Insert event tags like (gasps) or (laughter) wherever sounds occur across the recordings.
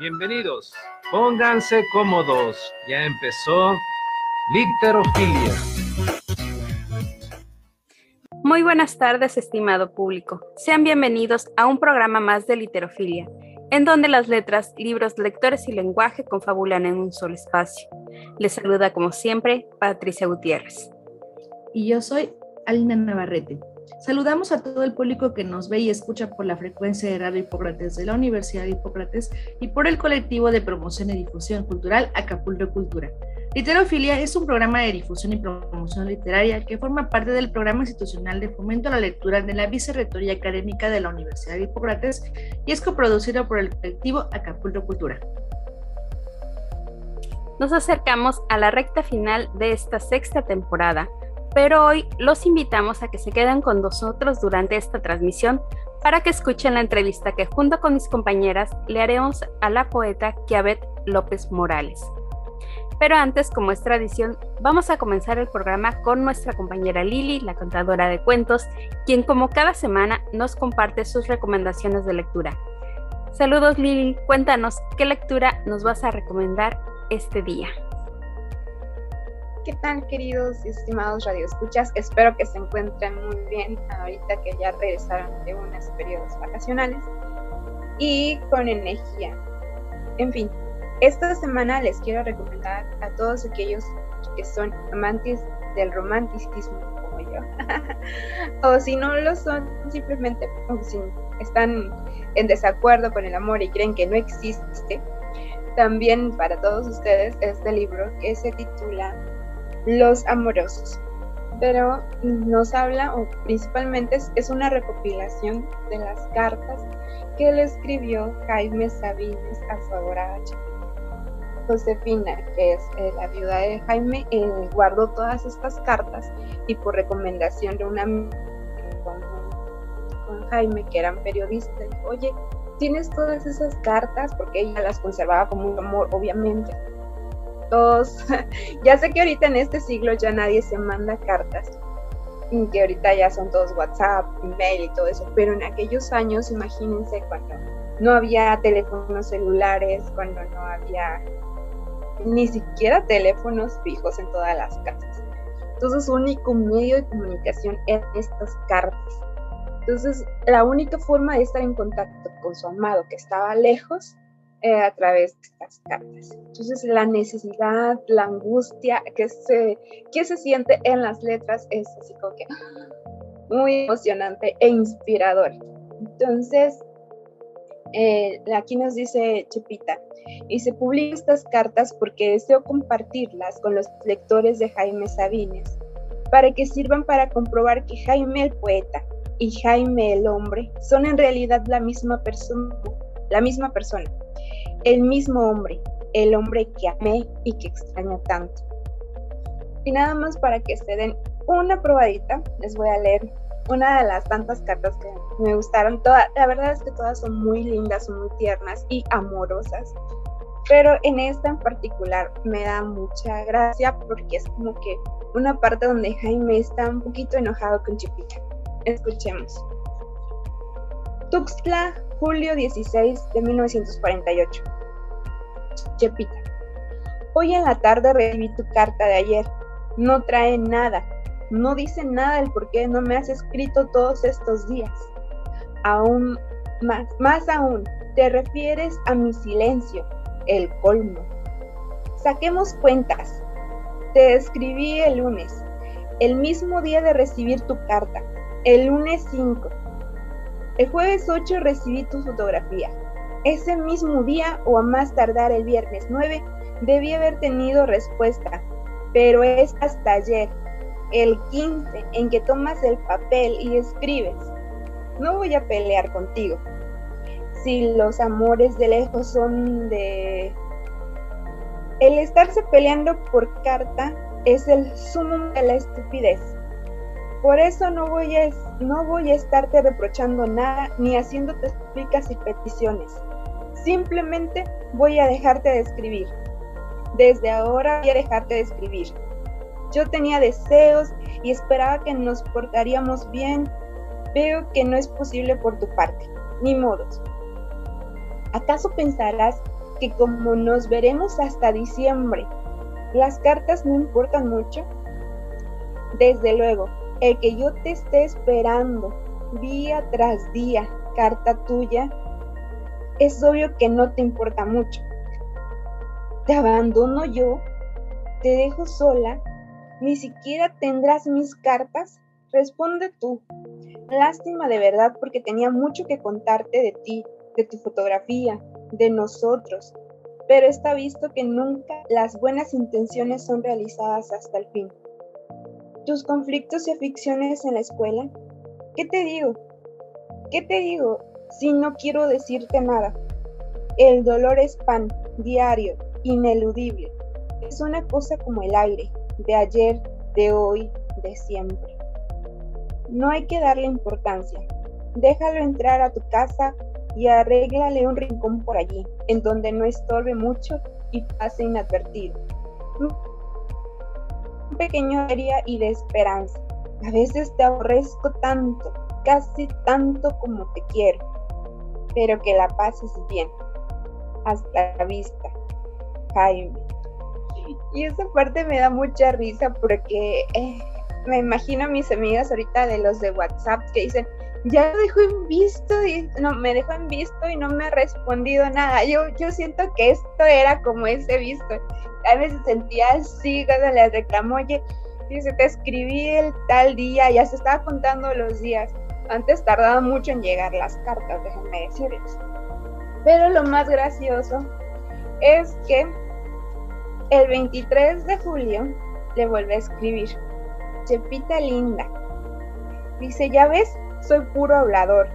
Bienvenidos. Pónganse cómodos. Ya empezó Literofilia. Muy buenas tardes, estimado público. Sean bienvenidos a un programa más de Literofilia, en donde las letras, libros, lectores y lenguaje confabulan en un solo espacio. Les saluda como siempre Patricia Gutiérrez. Y yo soy Alina Navarrete. Saludamos a todo el público que nos ve y escucha por la frecuencia de Radio Hipócrates de la Universidad de Hipócrates y por el colectivo de promoción y difusión cultural Acapulco Cultura. Literofilia es un programa de difusión y promoción literaria que forma parte del programa institucional de fomento a la lectura de la Vicerrectoría Académica de la Universidad de Hipócrates y es coproducido por el colectivo Acapulco Cultura. Nos acercamos a la recta final de esta sexta temporada pero hoy los invitamos a que se queden con nosotros durante esta transmisión para que escuchen la entrevista que junto con mis compañeras le haremos a la poeta Kiabet López Morales. Pero antes, como es tradición, vamos a comenzar el programa con nuestra compañera Lili, la contadora de cuentos, quien como cada semana nos comparte sus recomendaciones de lectura. Saludos Lili, cuéntanos qué lectura nos vas a recomendar este día. ¿Qué tal, queridos y estimados radioescuchas? Espero que se encuentren muy bien ahorita que ya regresaron de unos periodos vacacionales y con energía. En fin, esta semana les quiero recomendar a todos aquellos que son amantes del romanticismo como yo, (laughs) o si no lo son, simplemente o si están en desacuerdo con el amor y creen que no existe, también para todos ustedes este libro que se titula los amorosos. Pero nos habla, principalmente es, una recopilación de las cartas que le escribió Jaime Sabines a su adorada Josefina, que es eh, la viuda de Jaime, eh, guardó todas estas cartas y por recomendación de una con, con Jaime, que eran periodistas, oye, tienes todas esas cartas, porque ella las conservaba como un amor, obviamente todos, (laughs) ya sé que ahorita en este siglo ya nadie se manda cartas, que ahorita ya son todos WhatsApp, email y todo eso, pero en aquellos años, imagínense cuando no había teléfonos celulares, cuando no había ni siquiera teléfonos fijos en todas las casas. Entonces, su único medio de comunicación eran estas cartas. Entonces, la única forma de estar en contacto con su amado que estaba lejos eh, a través de estas cartas. Entonces la necesidad, la angustia que se, que se siente en las letras es (gasps) muy emocionante e inspirador. Entonces, eh, aquí nos dice Chepita, y se publica estas cartas porque deseo compartirlas con los lectores de Jaime Sabines, para que sirvan para comprobar que Jaime el poeta y Jaime el hombre son en realidad la misma persona, la misma persona el mismo hombre, el hombre que amé y que extraño tanto. Y nada más para que se den una probadita, les voy a leer una de las tantas cartas que me gustaron. Toda, la verdad es que todas son muy lindas, son muy tiernas y amorosas. Pero en esta en particular me da mucha gracia porque es como que una parte donde Jaime está un poquito enojado con Chipita. Escuchemos. Tuxtla, julio 16 de 1948. Chepita. Hoy en la tarde recibí tu carta de ayer. No trae nada. No dice nada del por qué no me has escrito todos estos días. Aún más, más aún, te refieres a mi silencio, el colmo. Saquemos cuentas. Te escribí el lunes, el mismo día de recibir tu carta, el lunes 5. El jueves 8 recibí tu fotografía. Ese mismo día o a más tardar el viernes 9 debí haber tenido respuesta, pero es hasta ayer, el 15, en que tomas el papel y escribes. No voy a pelear contigo. Si los amores de lejos son de... El estarse peleando por carta es el sumo de la estupidez. Por eso no voy, a, no voy a estarte reprochando nada ni haciéndote explicas y peticiones. Simplemente voy a dejarte de escribir. Desde ahora voy a dejarte de escribir. Yo tenía deseos y esperaba que nos portaríamos bien. Veo que no es posible por tu parte. Ni modos. ¿Acaso pensarás que como nos veremos hasta diciembre, las cartas no importan mucho. Desde luego, el que yo te esté esperando día tras día, carta tuya, es obvio que no te importa mucho. Te abandono yo, te dejo sola, ni siquiera tendrás mis cartas. Responde tú. Lástima de verdad porque tenía mucho que contarte de ti, de tu fotografía, de nosotros, pero está visto que nunca las buenas intenciones son realizadas hasta el fin. Tus conflictos y aficiones en la escuela, ¿qué te digo? ¿Qué te digo si no quiero decirte nada? El dolor es pan, diario, ineludible. Es una cosa como el aire, de ayer, de hoy, de siempre. No hay que darle importancia. Déjalo entrar a tu casa y arréglale un rincón por allí, en donde no estorbe mucho y pase inadvertido. Pequeño área y de esperanza. A veces te aborrezco tanto, casi tanto como te quiero, pero que la pases bien. Hasta la vista, Jaime. Y esa parte me da mucha risa porque eh, me imagino a mis amigas ahorita de los de WhatsApp que dicen, ya lo dejó en visto no me dejó en visto y no me ha respondido nada. Yo, yo siento que esto era como ese visto. A veces sentía así cuando le reclamó, oye, dice, te escribí el tal día, ya se estaba contando los días. Antes tardaba mucho en llegar las cartas, déjenme decirles. Pero lo más gracioso es que el 23 de julio le vuelve a escribir. Chepita linda. Dice, ya ves, soy puro hablador.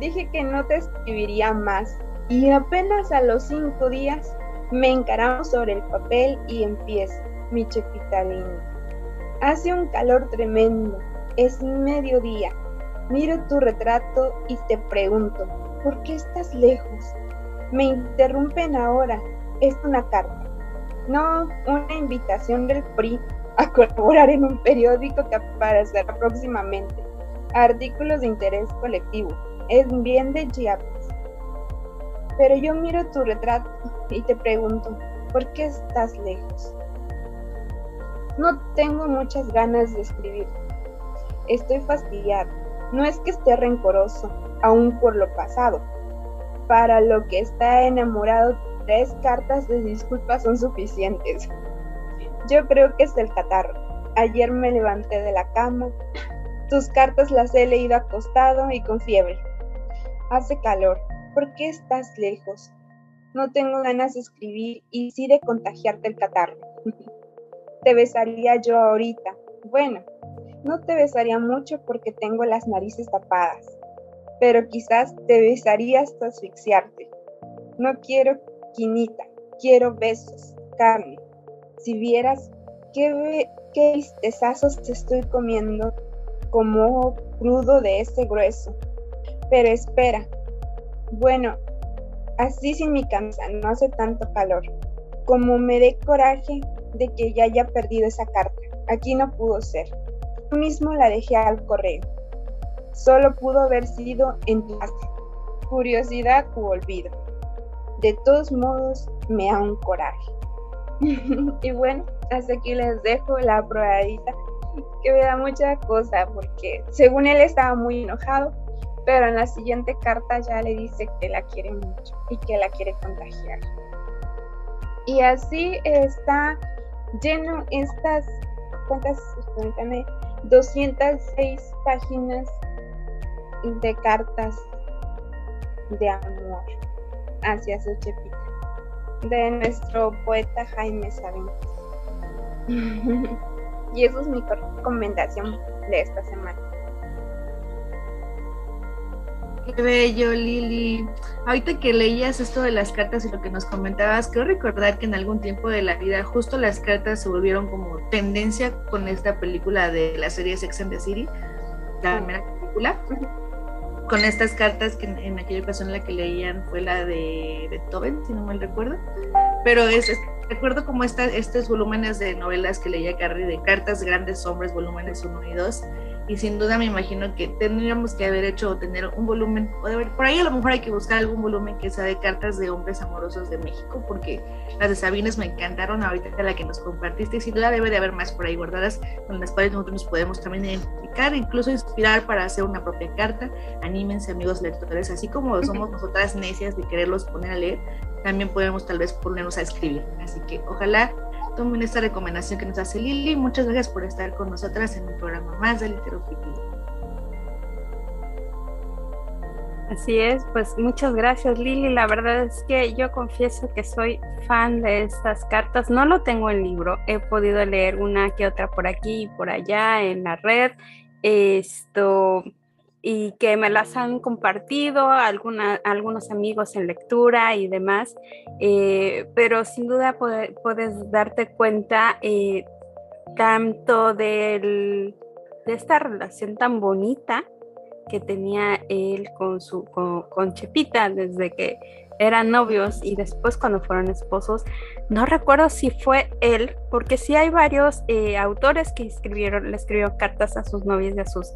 Dije que no te escribiría más y apenas a los cinco días me encaramos sobre el papel y empieza, mi chepita linda. Hace un calor tremendo, es mediodía. Miro tu retrato y te pregunto, ¿por qué estás lejos? Me interrumpen ahora, es una carta. No, una invitación del PRI a colaborar en un periódico que aparecerá próximamente artículos de interés colectivo. Es bien de Chiapas. Pero yo miro tu retrato y te pregunto, ¿por qué estás lejos? No tengo muchas ganas de escribir. Estoy fastidiado. No es que esté rencoroso, aún por lo pasado. Para lo que está enamorado, tres cartas de disculpas son suficientes. Yo creo que es el catarro. Ayer me levanté de la cama, tus cartas las he leído acostado y con fiebre. Hace calor. ¿Por qué estás lejos? No tengo ganas de escribir y sí de contagiarte el catarro. (laughs) te besaría yo ahorita. Bueno, no te besaría mucho porque tengo las narices tapadas, pero quizás te besaría hasta asfixiarte. No quiero quinita, quiero besos, carne. Si vieras qué, qué te estoy comiendo como crudo de ese grueso. Pero espera. Bueno, así sin mi camisa, no hace tanto calor. Como me dé coraje de que ya haya perdido esa carta. Aquí no pudo ser. Yo mismo la dejé al correo. Solo pudo haber sido en tu casa. Curiosidad u olvido. De todos modos, me da un coraje. (laughs) y bueno, hasta aquí les dejo la probadita que me da mucha cosa porque según él estaba muy enojado, pero en la siguiente carta ya le dice que la quiere mucho y que la quiere contagiar. Y así está lleno estas, ¿cuántas? 206 páginas de cartas de amor hacia su chepita de nuestro poeta Jaime Sabines. (laughs) Y eso es mi recomendación de esta semana. Qué bello, Lili. Ahorita que leías esto de las cartas y lo que nos comentabas, creo recordar que en algún tiempo de la vida justo las cartas se volvieron como tendencia con esta película de la serie Sex and the City, la primera película. Con estas cartas que en, aquella ocasión la que leían fue la de Beethoven, si no mal recuerdo. Pero es, recuerdo como esta, estos volúmenes de novelas que leía Carrie de Cartas Grandes Hombres, volúmenes 1 y 2, y sin duda me imagino que tendríamos que haber hecho o tener un volumen, o de, por ahí a lo mejor hay que buscar algún volumen que sea de cartas de hombres amorosos de México, porque las de Sabines me encantaron, ahorita la que nos compartiste, y sin duda debe de haber más por ahí guardadas con las cuales nosotros nos podemos también identificar, incluso inspirar para hacer una propia carta. Anímense amigos lectores, así como somos nosotras necias de quererlos poner a leer, también podemos tal vez ponernos a escribir. Así que ojalá tomen esta recomendación que nos hace Lili. Muchas gracias por estar con nosotras en un programa más de Literofilia. Así es, pues muchas gracias Lili. La verdad es que yo confieso que soy fan de estas cartas. No lo tengo en libro, he podido leer una que otra por aquí y por allá en la red. Esto, y que me las han compartido algunos amigos en lectura y demás, eh, pero sin duda puedes darte cuenta eh, tanto de esta relación tan bonita que tenía él con, su, con Chepita desde que eran novios y después cuando fueron esposos, no recuerdo si fue él, porque sí hay varios eh, autores que escribieron, le escribieron cartas a sus novias y a sus,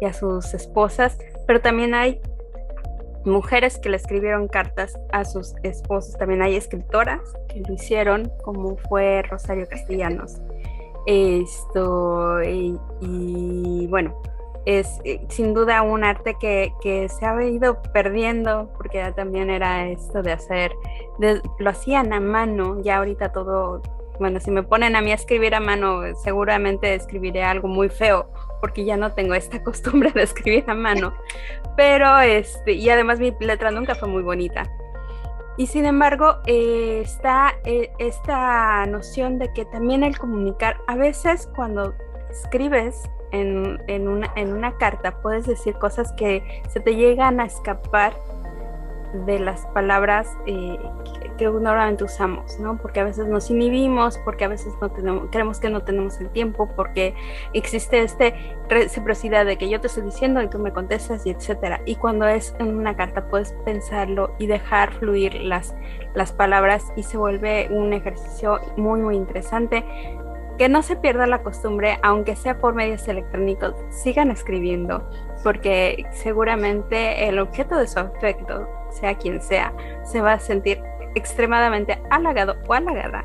y a sus esposas, pero también hay mujeres que le escribieron cartas a sus esposos, también hay escritoras que lo hicieron, como fue Rosario Castellanos. Esto, y bueno, es eh, sin duda un arte que, se ha ido perdiendo, porque también era esto de hacer, lo hacían a mano, ya ahorita todo, bueno, si me ponen a mí a escribir a mano, seguramente escribiré algo muy feo, porque ya no tengo esta (laughs) costumbre de escribir a mano, pero este, y además mi letra nunca fue muy bonita. Y sin embargo, eh, está eh, esta noción de que también el comunicar, a veces cuando escribes, en, una, carta puedes decir cosas que se te llegan a escapar de las palabras eh, que, normalmente usamos, ¿no? Porque a veces nos inhibimos, porque a veces no tenemos, creemos que no tenemos el tiempo, porque existe esta reciprocidad de que yo te estoy diciendo y tú me contestas y etcétera. Y cuando es en una carta puedes pensarlo y dejar fluir las, las palabras y se vuelve un ejercicio muy, muy interesante que no se pierda la costumbre, aunque sea por medios electrónicos, sigan escribiendo, porque seguramente el objeto de su afecto, sea quien sea, se va a sentir extremadamente halagado o halagada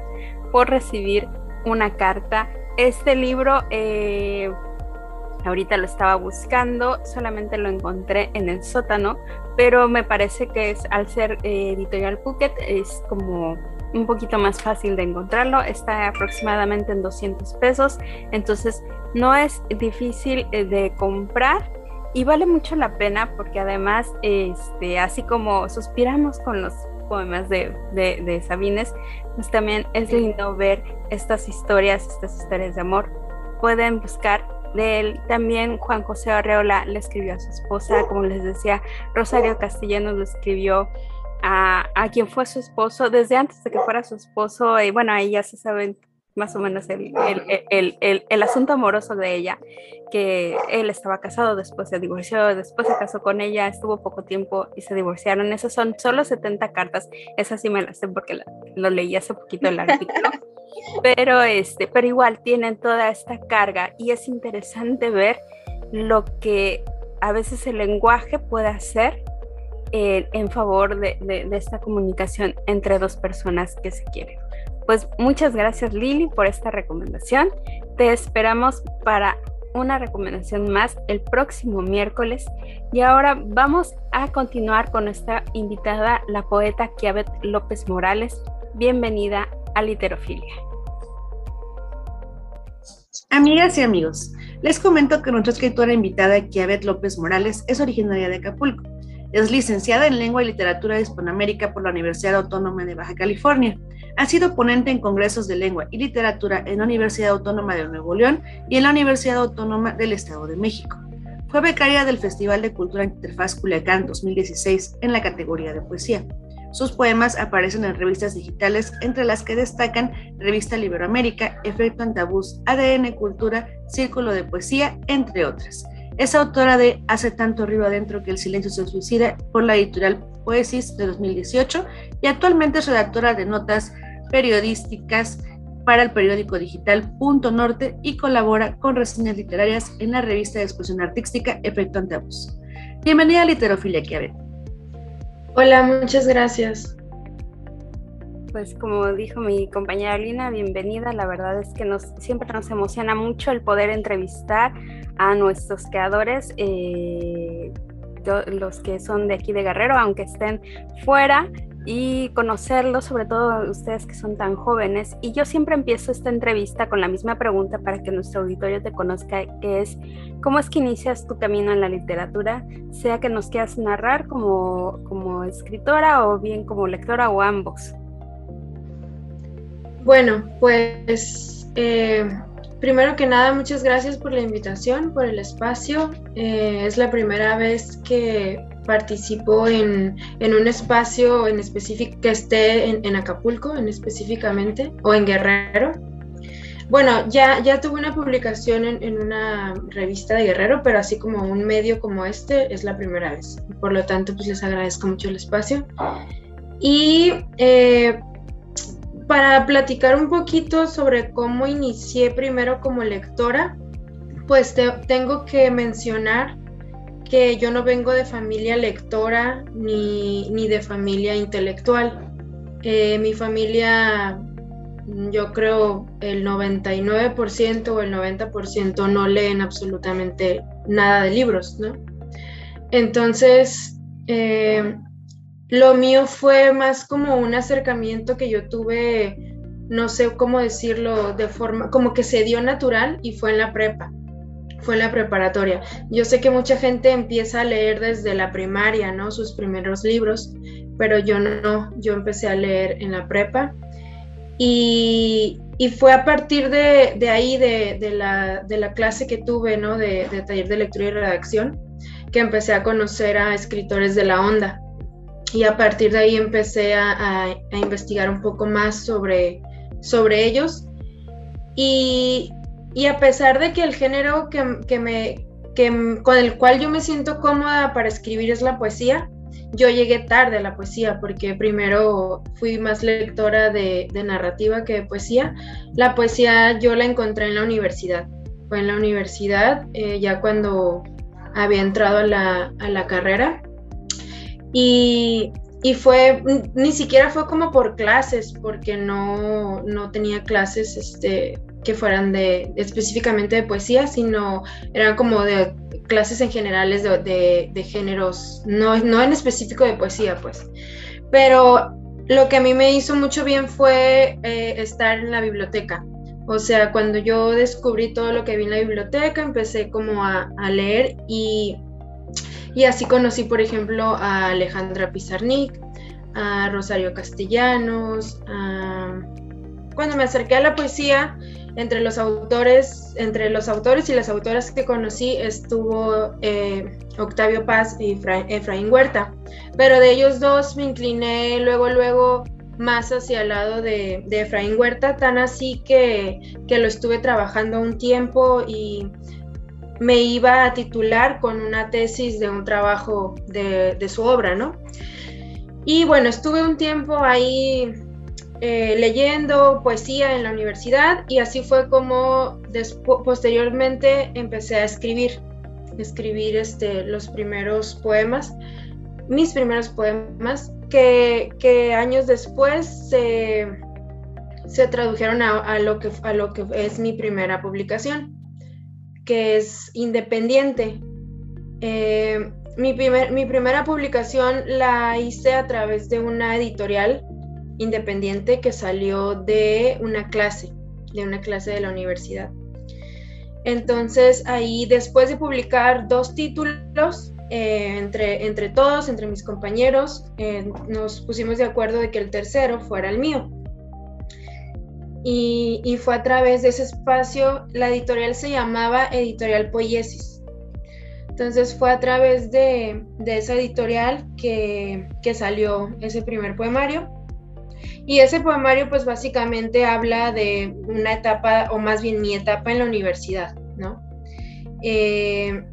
por recibir una carta. Este libro, eh, ahorita lo estaba buscando, solamente lo encontré en el sótano, pero me parece que es al ser eh, editorial Phuket, es como un poquito más fácil de encontrarlo, está aproximadamente en 200 pesos, entonces no es difícil eh, de comprar y vale mucho la pena porque además, este, así como suspiramos con los poemas de, de, Sabines, pues también es lindo ver estas historias, estas historias de amor. Pueden buscar de él. También Juan José Arreola le escribió a su esposa, como les decía, Rosario Castellanos lo escribió a, quien fue su esposo, desde antes de que fuera su esposo, y bueno, ahí ya se saben más o menos el, el, el, el, asunto amoroso de ella, que él estaba casado, después se divorció, después se casó con ella, estuvo poco tiempo y se divorciaron. Esas son solo 70 cartas, esas sí me las sé porque lo leí hace poquito el artículo. (laughs) pero, este, pero igual tienen toda esta carga y es interesante ver lo que a veces el lenguaje puede hacer en favor de, esta comunicación entre dos personas que se quieren. Pues muchas gracias Lili por esta recomendación. Te esperamos para una recomendación más el próximo miércoles. Y ahora vamos a continuar con nuestra invitada, la poeta Kiabet López Morales. Bienvenida a Literofilia. Amigas y amigos, les comento que nuestra escritora invitada, Kiabet López Morales, es originaria de Acapulco es licenciada en Lengua y Literatura de Hispanoamérica por la Universidad Autónoma de Baja California. Ha sido ponente en congresos de lengua y literatura en la Universidad Autónoma de Nuevo León y en la Universidad Autónoma del Estado de México. Fue becaria del Festival de Cultura Interfaz Culiacán 2016 en la categoría de poesía. Sus poemas aparecen en revistas digitales, entre las que destacan Revista Iberoamérica, Efecto Antabús, ADN Cultura, Círculo de Poesía, entre otras. Es autora de Hace tanto río adentro que el silencio se suicida por la editorial Poesis de 2018 y actualmente es redactora de notas periodísticas para el periódico digital Punto Norte y colabora con reseñas literarias en la revista de expresión artística Efecto Antebus. Bienvenida a Literofilia, Kiabe. Hola, muchas gracias. Pues como dijo mi compañera Lina, bienvenida. La verdad es que nos, siempre nos emociona mucho el poder entrevistar a nuestros creadores, eh, los que son de aquí de Guerrero, aunque estén fuera y conocerlos, sobre todo ustedes que son tan jóvenes. Y yo siempre empiezo esta entrevista con la misma pregunta para que nuestro auditorio te conozca, que es, ¿cómo es que inicias tu camino en la literatura? Sea que nos quieras narrar como, como escritora o bien como lectora o ambos. Bueno, pues eh, primero que nada, muchas gracias por la invitación, por el espacio. Eh, es la primera vez que participo en, un espacio en específico que esté en, Acapulco, en específicamente, o en Guerrero. Bueno, ya, ya tuve una publicación en, una revista de Guerrero, pero así como un medio como este es la primera vez. Por lo tanto, pues les agradezco mucho el espacio. Y eh, para platicar un poquito sobre cómo inicié primero como lectora, pues tengo que mencionar que yo no vengo de familia lectora ni, de familia intelectual. Eh, mi familia, yo creo el 99% o el 90% no leen absolutamente nada de libros, ¿no? Entonces, eh, lo mío fue más como un acercamiento que yo tuve, no sé cómo decirlo, de forma, como que se dio natural y fue en la prepa fue en la preparatoria. Yo sé que mucha gente empieza a leer desde la primaria, ¿no? Sus primeros libros, pero yo no, yo empecé a leer en la prepa. Y, fue a partir de, ahí, de, la, clase que tuve, ¿no? De, taller de lectura y redacción, que empecé a conocer a escritores de la onda. Y a partir de ahí empecé a, a investigar un poco más sobre, sobre ellos. Y, y a pesar de que el género que, me, con el cual yo me siento cómoda para escribir es la poesía, yo llegué tarde a la poesía porque primero fui más lectora de, narrativa que de poesía. La poesía yo la encontré en la universidad. Fue en la universidad eh, ya cuando había entrado a la, a la carrera. Y, y, fue, ni siquiera fue como por clases, porque no, no tenía clases este, que fueran de específicamente de poesía, sino eran como de clases en generales de, de, géneros, no, no en específico de poesía, pues. Pero lo que a mí me hizo mucho bien fue eh, estar en la biblioteca. O sea, cuando yo descubrí todo lo que vi en la biblioteca, empecé como a, a leer y, y así conocí, por ejemplo, a Alejandra Pizarnik, a Rosario Castellanos. Cuando me acerqué a la poesía, entre los autores, entre los autores y las autoras que conocí estuvo eh, Octavio Paz y Efraín Huerta, pero de ellos dos me incliné luego, luego más hacia el lado de, Efraín Huerta, tan así que, lo estuve trabajando un tiempo y me iba a titular con una tesis de un trabajo de, su obra, ¿no? Y bueno, estuve un tiempo ahí eh, leyendo poesía en la universidad y así fue como posteriormente empecé a escribir, escribir este, los primeros poemas, mis primeros poemas, que, años después se, tradujeron a lo que es mi primera publicación, que es independiente. Eh, mi, mi primera publicación la hice a través de una editorial independiente que salió de una clase, de una clase de la universidad. Entonces ahí después de publicar dos títulos eh, entre, entre todos, entre mis compañeros, eh, nos pusimos de acuerdo de que el tercero fuera el mío. Y, fue a través de ese espacio, la editorial se llamaba Editorial Poiesis. Entonces fue a través de, de esa editorial que, que salió ese primer poemario y ese poemario pues básicamente habla de una etapa, o más bien mi etapa en la universidad, ¿no? Eh,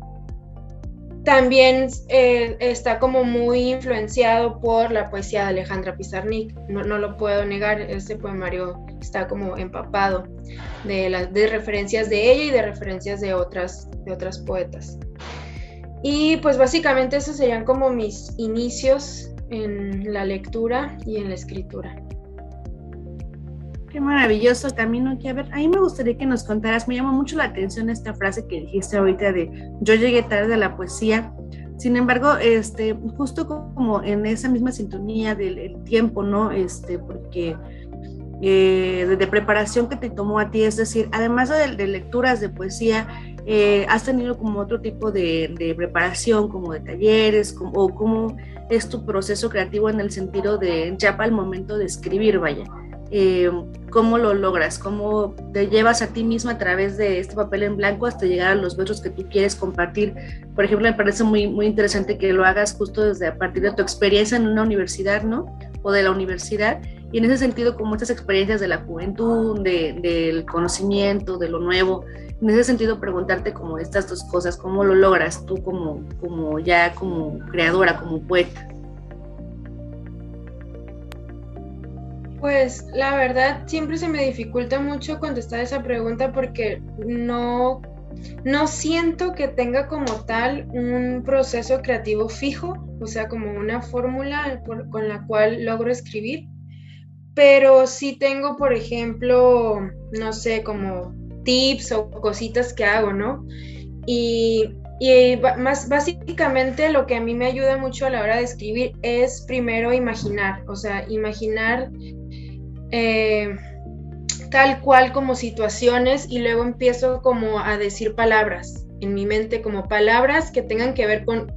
también eh, está como muy influenciado por la poesía de Alejandra Pizarnik, no, lo puedo negar, este poemario está como empapado de, de referencias de ella y de referencias de otras, de otras poetas. Y pues básicamente esos serían como mis inicios en la lectura y en la escritura. Qué maravilloso camino que a ver, a mí me gustaría que nos contaras, me llamó mucho la atención esta frase que dijiste ahorita de yo llegué tarde a la poesía. Sin embargo, este, justo como en esa misma sintonía del tiempo, ¿no? Este, porque eh, de, preparación que te tomó a ti, es decir, además de, lecturas de poesía, eh, has tenido como otro tipo de, preparación, como de talleres, como, o cómo es tu proceso creativo en el sentido de ya para el momento de escribir, vaya. Eh, cómo lo logras, cómo te llevas a ti misma a través de este papel en blanco hasta llegar a los versos que tú quieres compartir. Por ejemplo, me parece muy, muy interesante que lo hagas justo desde a partir de tu experiencia en una universidad, ¿no? O de la universidad. Y en ese sentido, como estas experiencias de la juventud, del conocimiento, de lo nuevo, en ese sentido preguntarte como estas dos cosas, cómo lo logras tú como, como ya como creadora, como poeta. Pues la verdad siempre se me dificulta mucho contestar esa pregunta porque no, no siento que tenga como tal un proceso creativo fijo, o sea, como una fórmula con la cual logro escribir, pero sí tengo, por ejemplo, no sé, como tips o cositas que hago, ¿no? Y, y más básicamente lo que a mí me ayuda mucho a la hora de escribir es primero imaginar, o sea, imaginar eh, tal cual como situaciones y luego empiezo como a decir palabras en mi mente, como palabras que tengan que ver con,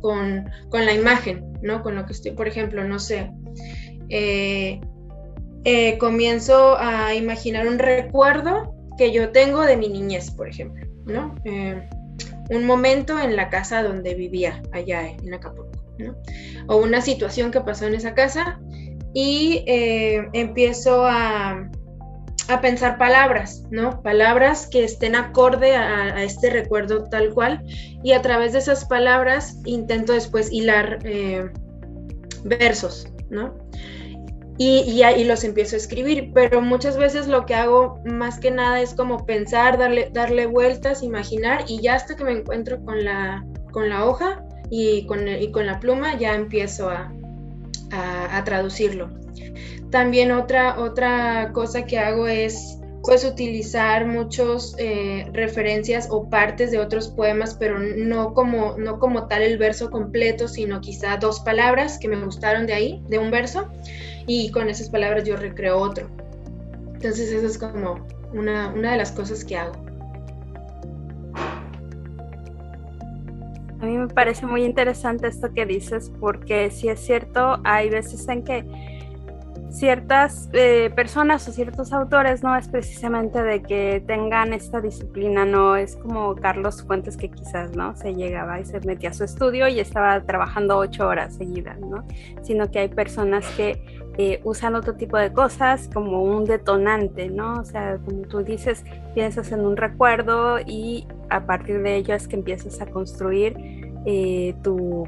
la imagen, ¿no? Con lo que estoy, por ejemplo, no sé. Eh, eh, comienzo a imaginar un recuerdo que yo tengo de mi niñez, por ejemplo, ¿no? un momento en la casa donde vivía, allá en Acapulco, ¿no? O una situación que pasó en esa casa y eh, empiezo a, pensar palabras, ¿no? Palabras que estén acorde a, este recuerdo tal cual y a través de esas palabras intento después hilar eh, versos, ¿no? Y, y, los empiezo a escribir, pero muchas veces lo que hago más que nada es como pensar, darle, darle vueltas, imaginar y ya hasta que me encuentro con la, con la hoja y con, y con la pluma ya empiezo a, a, traducirlo. También otra, otra cosa que hago es pues utilizar muchos eh, referencias o partes de otros poemas, pero no como, no como tal el verso completo, sino quizá dos palabras que me gustaron de ahí, de un verso, y con esas palabras yo recreo otro. Entonces eso es como una, una de las cosas que hago. A mí me parece muy interesante esto que dices porque si es cierto, hay veces en que ciertas eh, personas o ciertos autores no es precisamente de que tengan esta disciplina, no es como Carlos Fuentes que quizás no se llegaba y se metía a su estudio y estaba trabajando ocho horas seguidas, ¿no? Sino que hay personas que eh, usan otro tipo de cosas como un detonante, ¿no? O sea, como tú dices, piensas en un recuerdo y a partir de ello es que empiezas a construir eh, tu,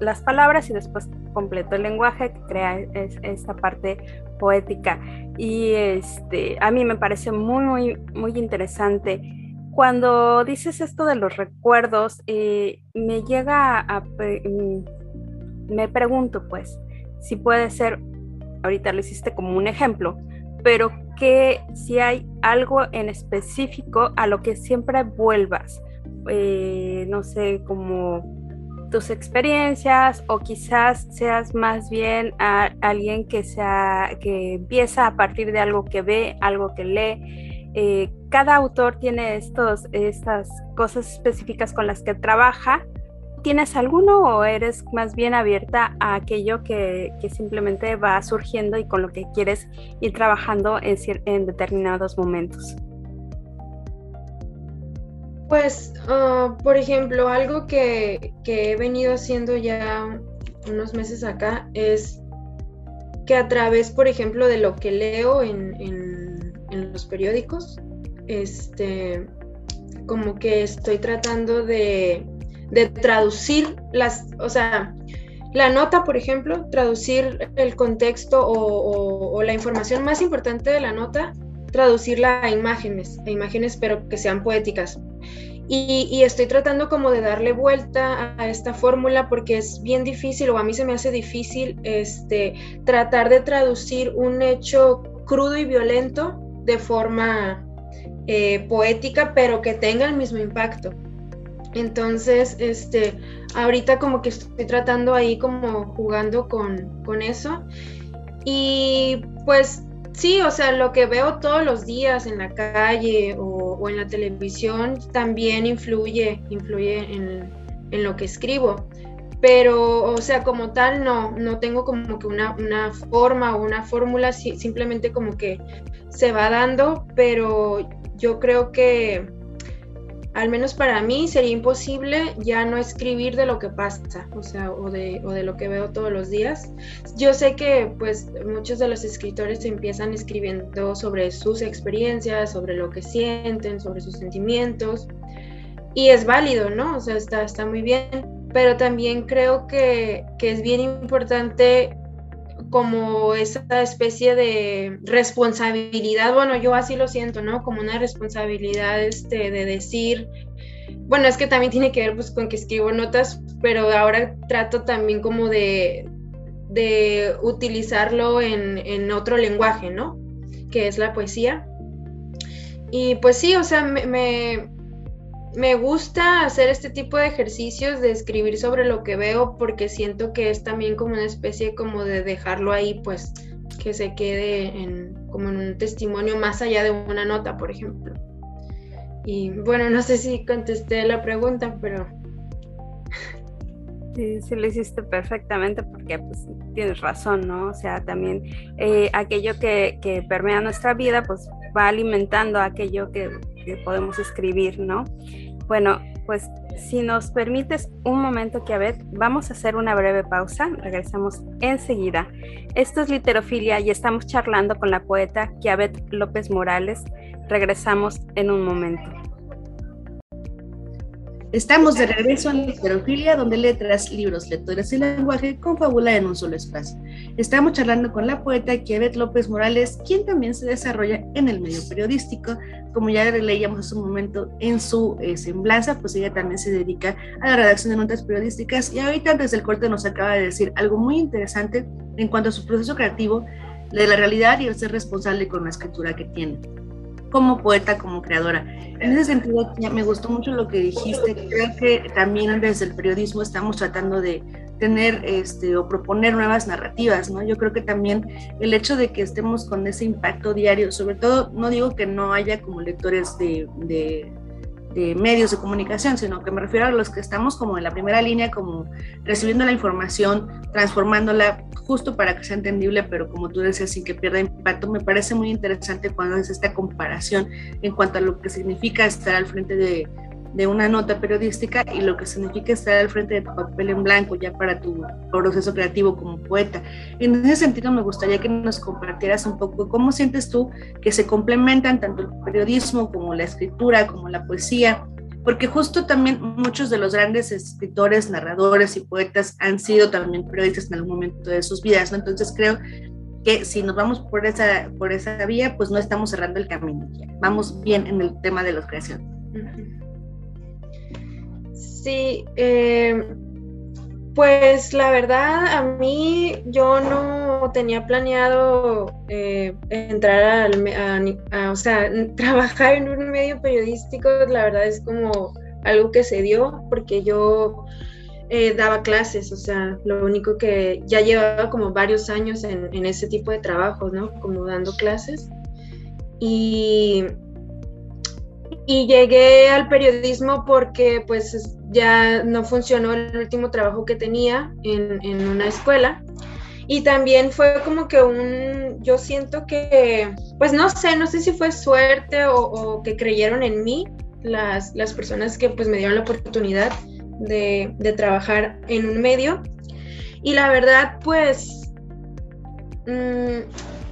las palabras y después completo el lenguaje que crea esta parte poética. Y este, a mí me parece muy, muy, muy interesante. Cuando dices esto de los recuerdos, eh, me llega a, mm, me pregunto pues, si puede ser, ahorita lo hiciste como un ejemplo, pero que si hay algo en específico a lo que siempre vuelvas, eh, no sé, como tus experiencias o quizás seas más bien alguien que, sea, que empieza a partir de algo que ve, algo que lee. Eh, cada autor tiene estos, estas cosas específicas con las que trabaja. ¿Tienes alguno o eres más bien abierta a aquello que, simplemente va surgiendo y con lo que quieres ir trabajando en, en determinados momentos? Pues, ah, por ejemplo, algo que, he venido haciendo ya unos meses acá es que a través, por ejemplo, de lo que leo en, los periódicos, este, como que estoy tratando de, de traducir las, o sea, la nota, por ejemplo, traducir el contexto o, la información más importante de la nota, traducirla a imágenes, a imágenes pero que sean poéticas. Y, estoy tratando como de darle vuelta a esta fórmula porque es bien difícil o a mí se me hace difícil este, tratar de traducir un hecho crudo y violento de forma eh, poética pero que tenga el mismo impacto. Entonces, este, ahorita como que estoy tratando ahí como jugando con, eso. Y pues sí, o sea, lo que veo todos los días en la calle o, en la televisión también influye, influye en, lo que escribo. Pero, o sea, como tal, no, no tengo como que una, una forma o una fórmula, simplemente como que se va dando, pero yo creo que al menos para mí sería imposible ya no escribir de lo que pasa, o sea, o de, o de lo que veo todos los días. Yo sé que pues muchos de los escritores empiezan escribiendo sobre sus experiencias, sobre lo que sienten, sobre sus sentimientos, y es válido, ¿no? O sea, está, está muy bien, pero también creo que, que es bien importante como esa especie de responsabilidad, bueno, yo así lo siento, ¿no? Como una responsabilidad este, de decir, bueno, es que también tiene que ver pues con que escribo notas, pero ahora trato también como de, de utilizarlo en, en, otro lenguaje, ¿no? Que es la poesía. Y pues sí, o sea, me, me gusta hacer este tipo de ejercicios de escribir sobre lo que veo porque siento que es también como una especie como de dejarlo ahí pues que se quede en, como en un testimonio más allá de una nota por ejemplo y bueno no sé si contesté la pregunta pero Sí, sí lo hiciste perfectamente porque pues tienes razón, ¿no? O sea, también eh, aquello que, que, permea nuestra vida pues va alimentando aquello que, que podemos escribir, ¿no? Bueno, pues si nos permites un momento, Kiabet, vamos a hacer una breve pausa. Regresamos enseguida. Esto es Literofilia y estamos charlando con la poeta Kiabet López Morales. Regresamos en un momento. Estamos de regreso en Literofilia, donde letras, libros, lectores y lenguaje confabulan en un solo espacio. Estamos charlando con la poeta Kievet López Morales, quien también se desarrolla en el medio periodístico. Como ya leíamos hace un momento en su eh, semblanza, pues ella también se dedica a la redacción de notas periodísticas y ahorita antes del corte nos acaba de decir algo muy interesante en cuanto a su proceso creativo de la realidad y el ser responsable con la escritura que tiene como poeta, como creadora. En ese sentido, me gustó mucho lo que dijiste. Creo que también desde el periodismo estamos tratando de tener este, o proponer nuevas narrativas, ¿no? Yo creo que también el hecho de que estemos con ese impacto diario, sobre todo, no digo que no haya como lectores de de medios de comunicación, sino que me refiero a los que estamos como en la primera línea, como recibiendo la información, transformándola justo para que sea entendible, pero como tú decías, sin que pierda impacto. Me parece muy interesante cuando es esta comparación en cuanto a lo que significa estar al frente de, de una nota periodística y lo que significa estar al frente de tu papel en blanco ya para tu proceso creativo como poeta. En ese sentido me gustaría que nos compartieras un poco cómo sientes tú que se complementan tanto el periodismo como la escritura, como la poesía, porque justo también muchos de los grandes escritores, narradores y poetas han sido también periodistas en algún momento de sus vidas. Entonces creo que si nos vamos por esa, por esa vía, pues no estamos cerrando el camino, vamos bien en el tema de la creación. Sí, eh, pues la verdad a mí yo no tenía planeado eh, entrar a, o sea, (laughs) trabajar en un medio periodístico, la verdad es como algo que se dio porque yo eh, daba clases, o sea, lo único que ya llevaba como varios años en ese tipo de trabajos, ¿no? Como dando clases. Y y llegué al periodismo porque pues ya no funcionó el último trabajo que tenía en, en una escuela. Y también fue como que un, yo siento que, pues no sé, no sé si fue suerte o, que creyeron en mí las, las, personas que pues me dieron la oportunidad de, de trabajar en un medio. Y la verdad, pues, mmm,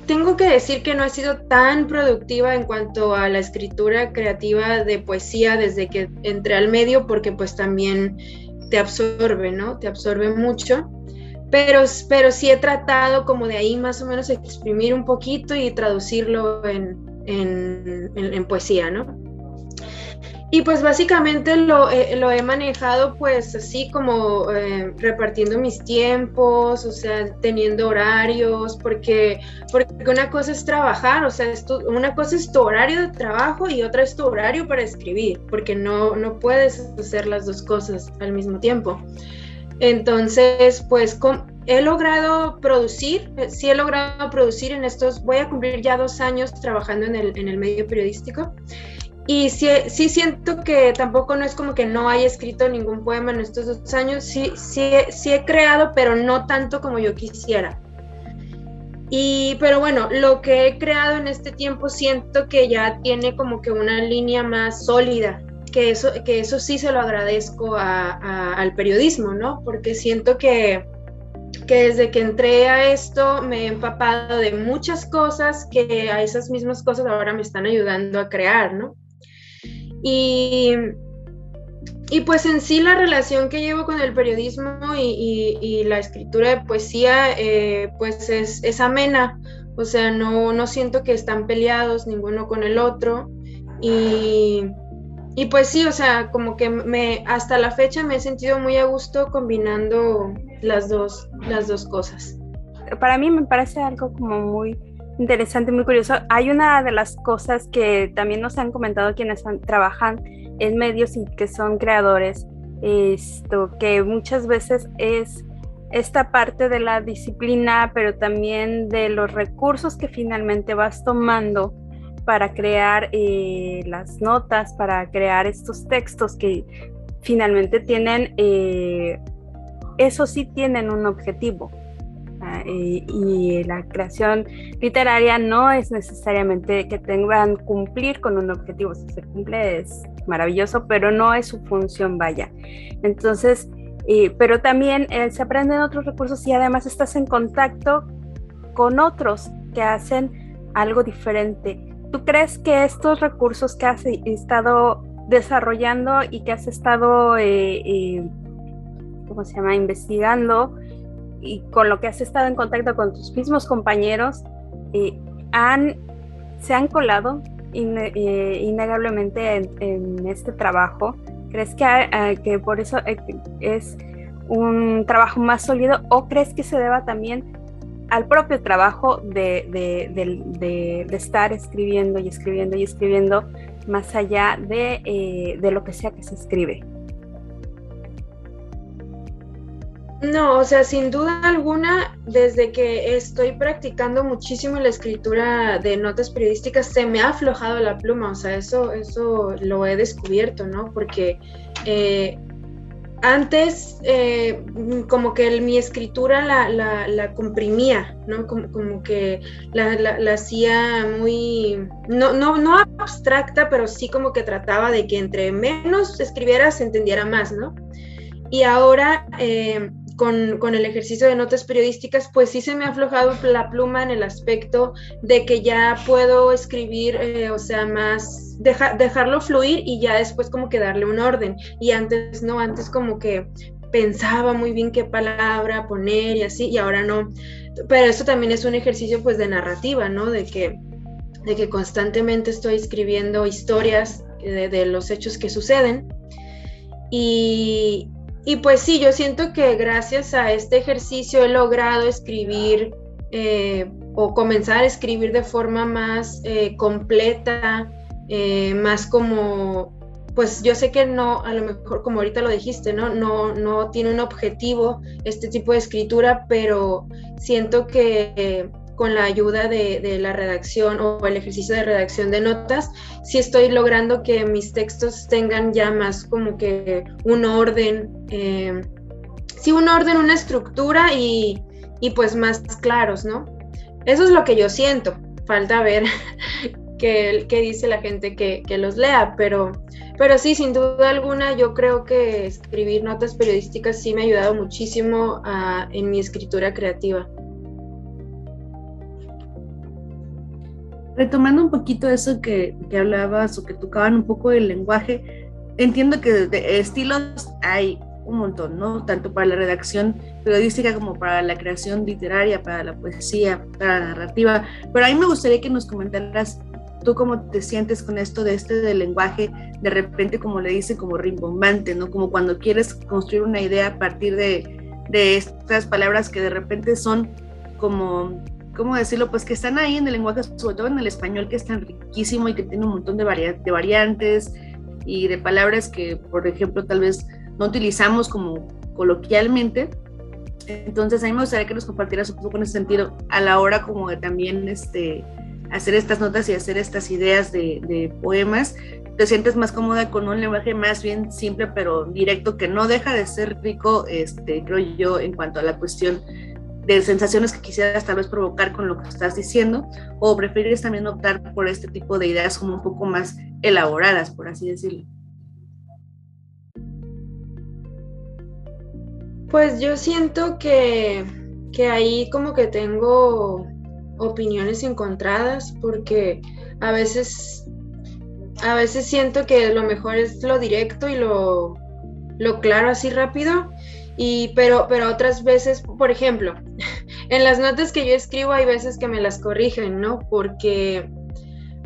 tengo que decir que no he sido tan productiva en cuanto a la escritura creativa de poesía desde que entré al medio, porque pues también te absorbe, ¿no? Te absorbe mucho. Pero, pero sí he tratado como de ahí más o menos exprimir un poquito y traducirlo en, en poesía, ¿no? Y pues básicamente lo, lo, he manejado pues así como eh, repartiendo mis tiempos, o sea, teniendo horarios, porque, porque una cosa es trabajar, o sea, una cosa es tu horario de trabajo y otra es tu horario para escribir, porque no, no puedes hacer las dos cosas al mismo tiempo. Entonces, pues he logrado producir, eh, sí he logrado producir en estos, voy a cumplir ya dos años trabajando en el, en el medio periodístico. Y sí, sí, siento que tampoco no es como que no haya escrito ningún poema en estos dos años, sí, sí, sí he creado, pero no tanto como yo quisiera. Y, pero bueno, lo que he creado en este tiempo siento que ya tiene como que una línea más sólida, que eso, que eso sí se lo agradezco al periodismo, ¿no? Porque siento que, que desde que entré a esto me he empapado de muchas cosas que a esas mismas cosas ahora me están ayudando a crear, ¿no? Y, y pues en sí la relación que llevo con el periodismo y, la escritura de poesía, eh, pues es, amena. O sea, no, no siento que están peleados ninguno con el otro. Y, y pues sí, o sea, como que me, hasta la fecha me he sentido muy a gusto combinando las dos, las dos cosas. Para mí me parece algo como muy interesante, muy curioso. Hay una de las cosas que también nos han comentado quienes trabajan en medios y que son creadores, esto que muchas veces es esta parte de la disciplina, pero también de los recursos que finalmente vas tomando para crear eh, las notas, para crear estos textos que finalmente tienen, eh, eso sí tienen un objetivo, eh, y la creación literaria no es necesariamente que tengan cumplir con un objetivo. Si se cumple es maravilloso, pero no es su función, vaya. Entonces, eh, pero también eh, se aprenden otros recursos y además estás en contacto con otros que hacen algo diferente. ¿Tú crees que estos recursos que has estado desarrollando y que has estado, ¿cómo se llama?, investigando, y con lo que has estado en contacto con tus mismos compañeros, eh, se han colado eh, innegablemente en, este trabajo. ¿Crees que, ah, que por eso eh, es un trabajo más sólido o crees que se deba también al propio trabajo de, de, de, estar escribiendo y escribiendo y escribiendo más allá de, lo que sea que se escribe? No, o sea, sin duda alguna, desde que estoy practicando muchísimo la escritura de notas periodísticas, se me ha aflojado la pluma, o sea, eso, eso lo he descubierto, ¿no? Porque eh, antes, eh, como que mi escritura la, comprimía, ¿no? Como, que la, hacía muy, no, no, no abstracta, pero sí como que trataba de que entre menos escribiera se entendiera más, ¿no? Y ahora eh, con, el ejercicio de notas periodísticas, pues sí se me ha aflojado la pluma en el aspecto de que ya puedo escribir, eh, o sea, más, dejarlo fluir y ya después como que darle un orden. Y antes no, antes como que pensaba muy bien qué palabra poner y así, y ahora no. Pero eso también es un ejercicio pues de narrativa, ¿no? De que, de que constantemente estoy escribiendo historias de, de los hechos que suceden. Y, y pues sí, yo siento que gracias a este ejercicio he logrado escribir eh, o comenzar a escribir de forma más eh, completa, eh, más como, pues yo sé que no, a lo mejor como ahorita lo dijiste, ¿no? No, no tiene un objetivo este tipo de escritura, pero siento que con la ayuda de, la redacción o el ejercicio de redacción de notas, sí estoy logrando que mis textos tengan ya más como que un orden, eh, sí, un orden, una estructura y, pues más claros, ¿no? Eso es lo que yo siento. Falta ver (laughs) qué, dice la gente que, los lea, pero, pero sí, sin duda alguna, yo creo que escribir notas periodísticas sí me ha ayudado muchísimo en mi escritura creativa. Retomando un poquito eso que, que hablabas o que tocaban un poco el lenguaje, entiendo que de estilos hay un montón, ¿no? Tanto para la redacción periodística como para la creación literaria, para la poesía, para la narrativa. Pero a mí me gustaría que nos comentaras tú cómo te sientes con esto de este del lenguaje, de repente como le dice, como rimbombante, ¿no? Como cuando quieres construir una idea a partir de, de estas palabras que de repente son como ¿cómo decirlo? Pues que están ahí en el lenguaje, sobre todo en el español, que es tan riquísimo y que tiene un montón de, de variantes y de palabras que, por ejemplo, tal vez no utilizamos como coloquialmente. Entonces, a mí me gustaría que nos compartieras un poco en ese sentido, a la hora como de también este, hacer estas notas y hacer estas ideas de, de poemas, te sientes más cómoda con un lenguaje más bien simple pero directo que no deja de ser rico, este, creo yo, en cuanto a la cuestión de sensaciones que quisieras tal vez provocar con lo que estás diciendo, o prefieres también optar por este tipo de ideas como un poco más elaboradas, por así decirlo. Pues yo siento que, que ahí como que tengo opiniones encontradas porque a veces a veces siento que lo mejor es lo directo y lo, lo claro así rápido y, pero, pero otras veces, por ejemplo, (laughs) en las notas que yo escribo hay veces que me las corrigen, ¿no? Porque,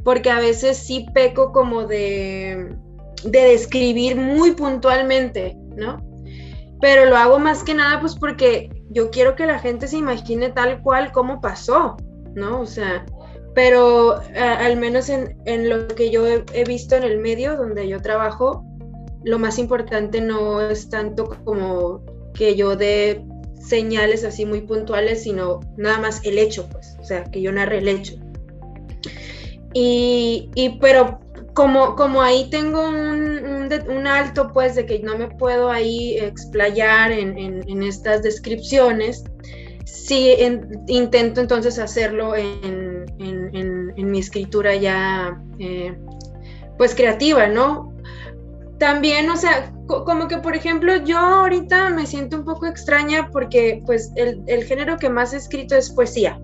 porque a veces sí peco como de, de describir muy puntualmente, ¿no? Pero lo hago más que nada pues porque yo quiero que la gente se imagine tal cual como pasó, ¿no? O sea, pero al menos en, en, lo que yo he visto en el medio donde yo trabajo, lo más importante no es tanto como que yo dé señales así muy puntuales, sino nada más el hecho, pues, o sea, que yo narre el hecho. Y, y pero como, como ahí tengo un, un, alto, pues, de que no me puedo ahí explayar en, en, estas descripciones, sí intento entonces hacerlo en, mi escritura ya, eh, pues, creativa, ¿no? también, o sea, como que por ejemplo yo ahorita me siento un poco extraña porque pues el, género que más he escrito es poesía.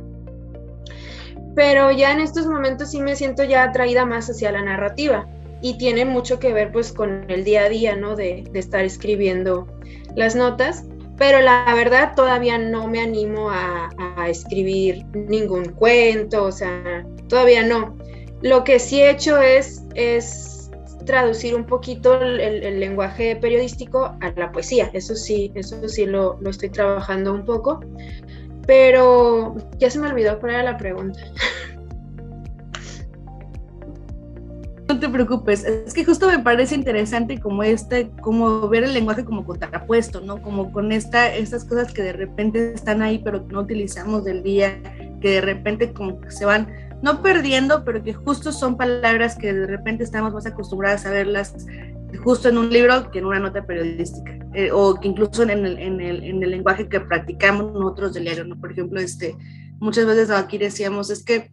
Pero ya en estos momentos sí me siento ya atraída más hacia la narrativa y tiene mucho que ver pues con el día a día, ¿no? De, estar escribiendo las notas. Pero la verdad todavía no me animo a, a escribir ningún cuento, o sea, todavía no. Lo que sí he hecho es, es traducir un poquito el, lenguaje periodístico a la poesía. Eso sí, eso sí lo, lo, estoy trabajando un poco. Pero ya se me olvidó cuál era la pregunta. No te preocupes, es que justo me parece interesante como este, como ver el lenguaje como contrapuesto, ¿no? Como con esta, estas cosas que de repente están ahí pero que no utilizamos del día, que de repente como que se van no perdiendo, pero que justo son palabras que de repente estamos más acostumbradas a verlas justo en un libro que en una nota periodística, eh, o que incluso en el, en, el, en el, lenguaje que practicamos nosotros del diario, ¿no? Por ejemplo, este, muchas veces aquí decíamos, es que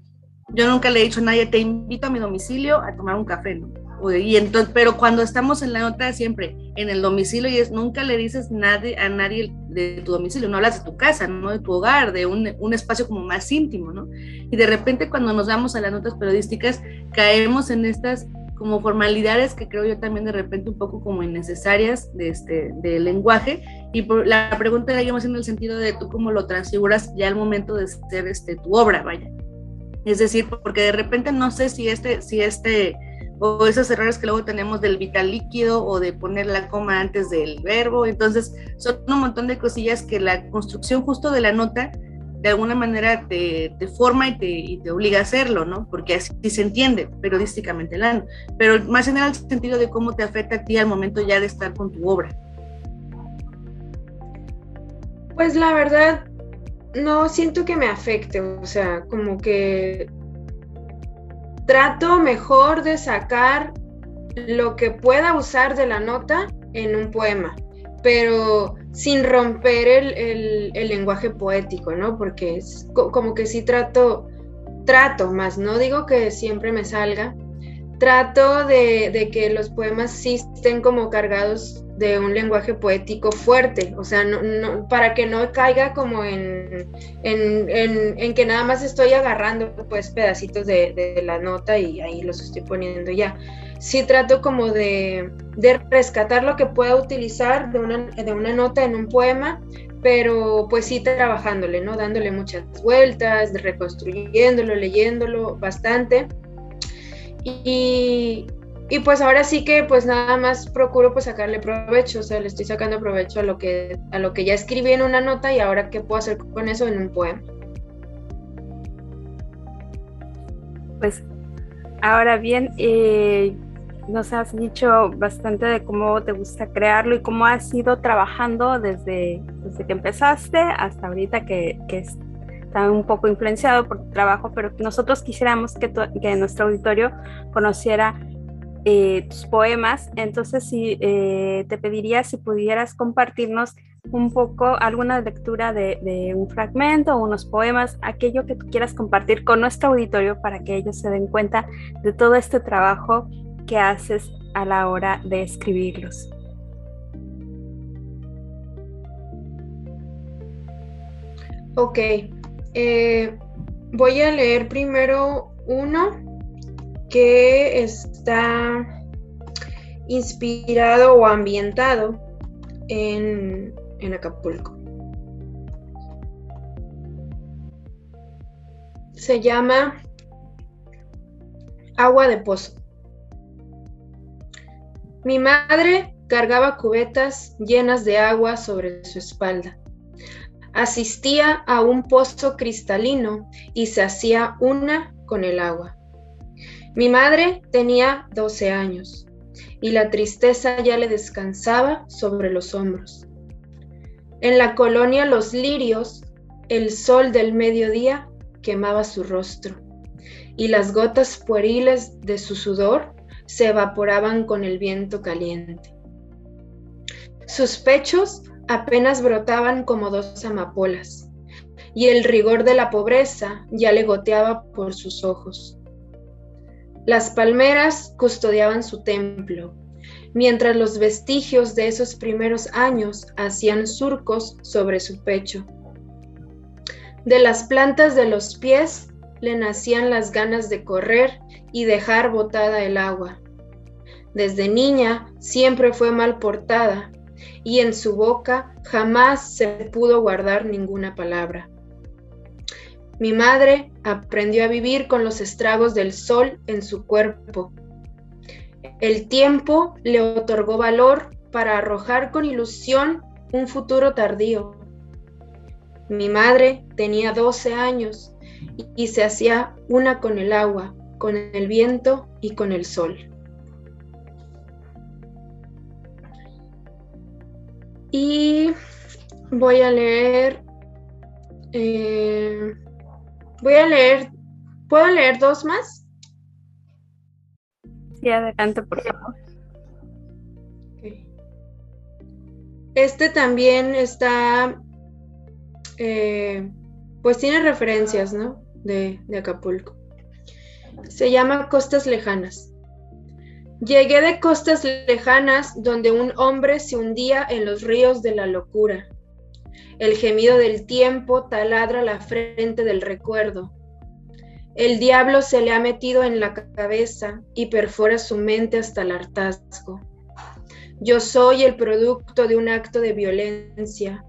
yo nunca le he dicho a nadie, te invito a mi domicilio a tomar un café, ¿no? Y entonces, pero cuando estamos en la nota siempre en el domicilio y es nunca le dices nadie, a nadie de tu domicilio, no hablas de tu casa, no de tu hogar, de un, un, espacio como más íntimo, ¿no? Y de repente cuando nos damos a las notas periodísticas caemos en estas como formalidades que creo yo también de repente un poco como innecesarias de este del lenguaje y por, la pregunta era yo más en el sentido de tú cómo lo transfiguras ya al momento de ser este tu obra, vaya. Es decir, porque de repente no sé si este si este o esos errores que luego tenemos del vital líquido o de poner la coma antes del verbo. Entonces, son un montón de cosillas que la construcción justo de la nota de alguna manera te, te forma y te, te, obliga a hacerlo, ¿no? Porque así se entiende periodísticamente el pero más en el sentido de cómo te afecta a ti al momento ya de estar con tu obra. Pues la verdad, no siento que me afecte, o sea, como que trato mejor de sacar lo que pueda usar de la nota en un poema, pero sin romper el, lenguaje poético, ¿no? Porque es como que sí trato, trato más, no digo que siempre me salga, trato de, que los poemas sí estén como cargados de un lenguaje poético fuerte, o sea, no, para que no caiga como en, en, que nada más estoy agarrando pues pedacitos de, la nota y ahí los estoy poniendo ya. Sí trato como de, de rescatar lo que pueda utilizar de una, de una nota en un poema, pero pues sí trabajándole, ¿no? Dándole muchas vueltas, reconstruyéndolo, leyéndolo bastante. Y, y pues ahora sí que pues nada más procuro pues sacarle provecho, o sea, le estoy sacando provecho a lo que, a lo que ya escribí en una nota y ahora qué puedo hacer con eso en un poema. Pues ahora bien, eh, nos has dicho bastante de cómo te gusta crearlo y cómo has ido trabajando desde, desde que empezaste hasta ahorita que, que está un poco influenciado por tu trabajo, pero nosotros quisiéramos que, que nuestro auditorio conociera eh, tus poemas. Entonces, si eh, te pediría si pudieras compartirnos un poco alguna lectura de, un fragmento unos poemas, aquello que tú quieras compartir con nuestro auditorio para que ellos se den cuenta de todo este trabajo que haces a la hora de escribirlos. Ok, eh, voy a leer primero uno que está inspirado o ambientado en, en Acapulco. Se llama Agua de Pozo. Mi madre cargaba cubetas llenas de agua sobre su espalda. Asistía a un pozo cristalino y se hacía una con el agua. Mi madre tenía 12 años y la tristeza ya le descansaba sobre los hombros. En la colonia Los Lirios, el sol del mediodía quemaba su rostro y las gotas pueriles de su sudor se evaporaban con el viento caliente. Sus pechos apenas brotaban como dos amapolas y el rigor de la pobreza ya le goteaba por sus ojos. Las palmeras custodiaban su templo, mientras los vestigios de esos primeros años hacían surcos sobre su pecho. De las plantas de los pies le nacían las ganas de correr y dejar botada el agua. Desde niña siempre fue mal portada y en su boca jamás se pudo guardar ninguna palabra. Mi madre aprendió a vivir con los estragos del sol en su cuerpo. El tiempo le otorgó valor para arrojar con ilusión un futuro tardío. Mi madre tenía 12 años y se hacía una con el agua, con el viento y con el sol. Y voy a leer eh, Voy a leer, ¿puedo leer dos más? Sí, adelante, por favor. Este también está, eh, pues tiene referencias, ¿no? De, de Acapulco. Se llama Costas Lejanas. Llegué de costas lejanas donde un hombre se hundía en los ríos de la locura el gemido del tiempo taladra la frente del recuerdo. El diablo se le ha metido en la cabeza y perfora su mente hasta el hartazgo. Yo soy el producto de un acto de violencia.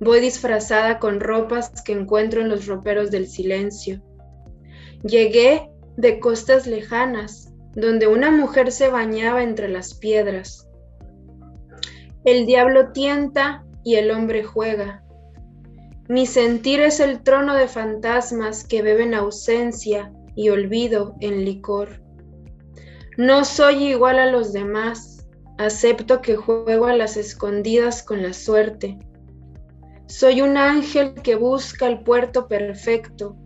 Voy disfrazada con ropas que encuentro en los roperos del silencio. Llegué de costas lejanas, donde una mujer se bañaba entre las piedras. El diablo tienta y el hombre juega. Mi sentir es el trono de fantasmas que beben ausencia y olvido en licor. No soy igual a los demás, acepto que juego a las escondidas con la suerte. Soy un ángel que busca el puerto perfecto,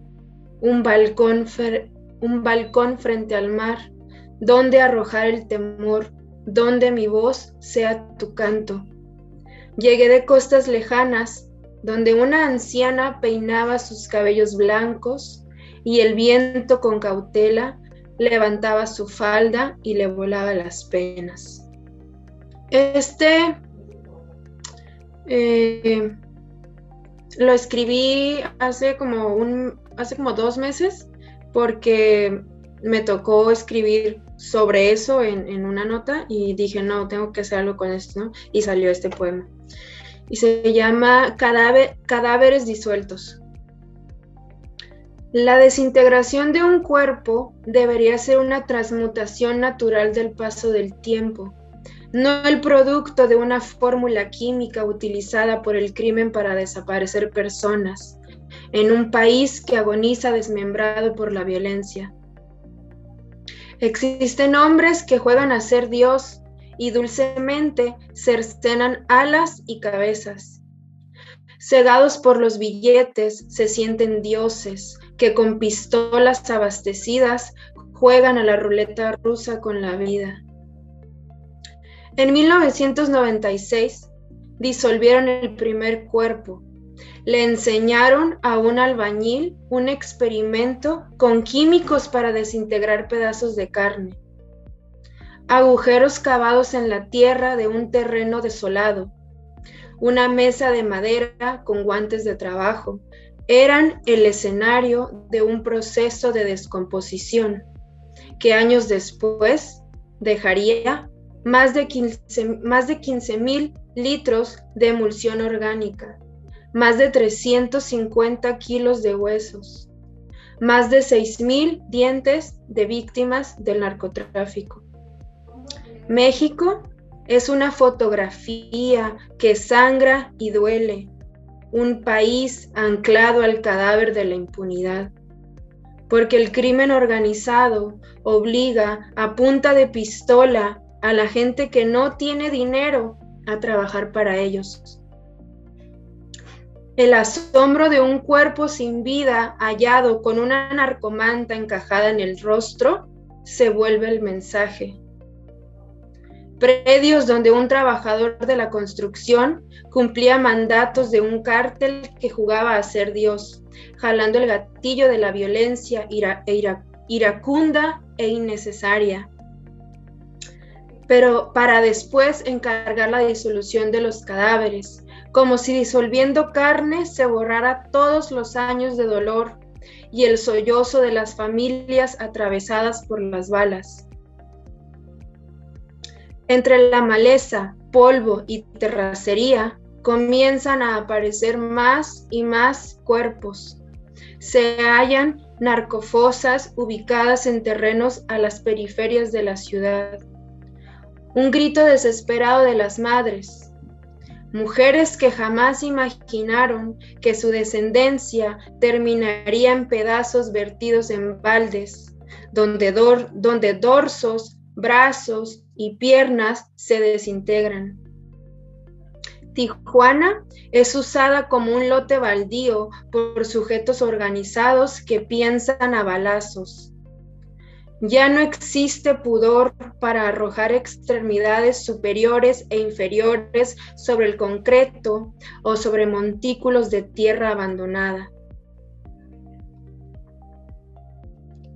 un balcón, un balcón frente al mar, donde arrojar el temor, donde mi voz sea tu canto. Llegué de costas lejanas, donde una anciana peinaba sus cabellos blancos y el viento con cautela levantaba su falda y le volaba las penas. Este eh, lo escribí hace como un, hace como dos meses porque me tocó escribir sobre eso en, una nota y dije, no, tengo que hacer algo con esto, Y salió este poema. Y se llama Cadáveres disueltos. La desintegración de un cuerpo debería ser una transmutación natural del paso del tiempo, no el producto de una fórmula química utilizada por el crimen para desaparecer personas, en un país que agoniza desmembrado por la violencia. Existen hombres que juegan a ser Dios y dulcemente cercenan alas y cabezas. Cegados por los billetes, se sienten dioses que con pistolas abastecidas juegan a la ruleta rusa con la vida. En 1996 disolvieron el primer cuerpo le enseñaron a un albañil un experimento con químicos para desintegrar pedazos de carne. Agujeros cavados en la tierra de un terreno desolado. Una mesa de madera con guantes de trabajo eran el escenario de un proceso de descomposición que años después dejaría más de 15 más de 15 mil litros de emulsión orgánica más de 350 kilos de huesos, más de 6.000 dientes de víctimas del narcotráfico. México es una fotografía que sangra y duele, un país anclado al cadáver de la impunidad, porque el crimen organizado obliga a punta de pistola a la gente que no tiene dinero a trabajar para ellos. El asombro de un cuerpo sin vida hallado con una narcomanta encajada en el rostro se vuelve el mensaje. Predios donde un trabajador de la construcción cumplía mandatos de un cártel que jugaba a ser Dios, jalando el gatillo de la violencia e iracunda e innecesaria. Pero para después encargar la disolución de los cadáveres, como si disolviendo carne se borrara todos los años de dolor y el sollozo de las familias atravesadas por las balas. Entre la maleza, polvo y terracería comienzan a aparecer más y más cuerpos. Se hallan narcofosas ubicadas en terrenos a las periferias de la ciudad. Un grito desesperado de las madres, mujeres que jamás imaginaron que su descendencia terminaría en pedazos vertidos en baldes, donde, donde dorsos, brazos y piernas se desintegran. Tijuana es usada como un lote baldío por sujetos organizados que piensan a balazos, ya no existe pudor para arrojar extremidades superiores e inferiores sobre el concreto o sobre montículos de tierra abandonada.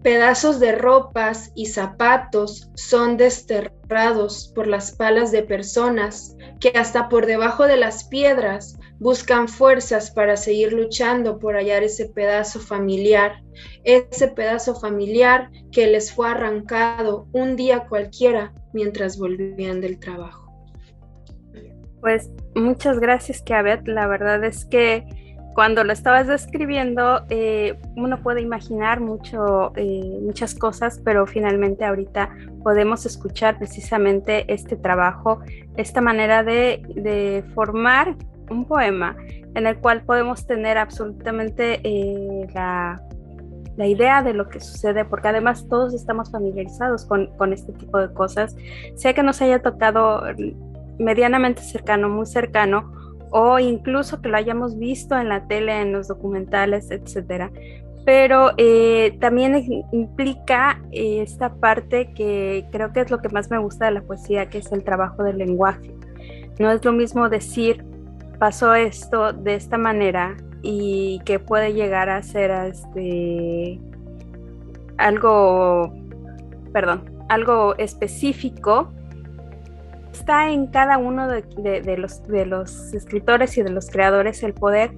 Pedazos de ropas y zapatos son desterrados por las palas de personas que hasta por debajo de las piedras buscan fuerzas para seguir luchando por hallar ese pedazo familiar, ese pedazo familiar que les fue arrancado un día cualquiera mientras volvían del trabajo. Pues muchas gracias, Kiabet. La verdad es que cuando lo estabas describiendo, eh, uno puede imaginar mucho, eh, muchas cosas, pero finalmente ahorita podemos escuchar precisamente este trabajo, esta manera de, de formar un poema en el cual podemos tener absolutamente eh, la, idea de lo que sucede, porque además todos estamos familiarizados con, con, este tipo de cosas, sea que nos haya tocado medianamente cercano, muy cercano, o incluso que lo hayamos visto en la tele, en los documentales, etcétera. Pero eh, también implica eh, esta parte que creo que es lo que más me gusta de la poesía, que es el trabajo del lenguaje. No es lo mismo decir pasó esto de esta manera y que puede llegar a ser este algo, perdón, algo específico está en cada uno de, los, de los escritores y de los creadores el poder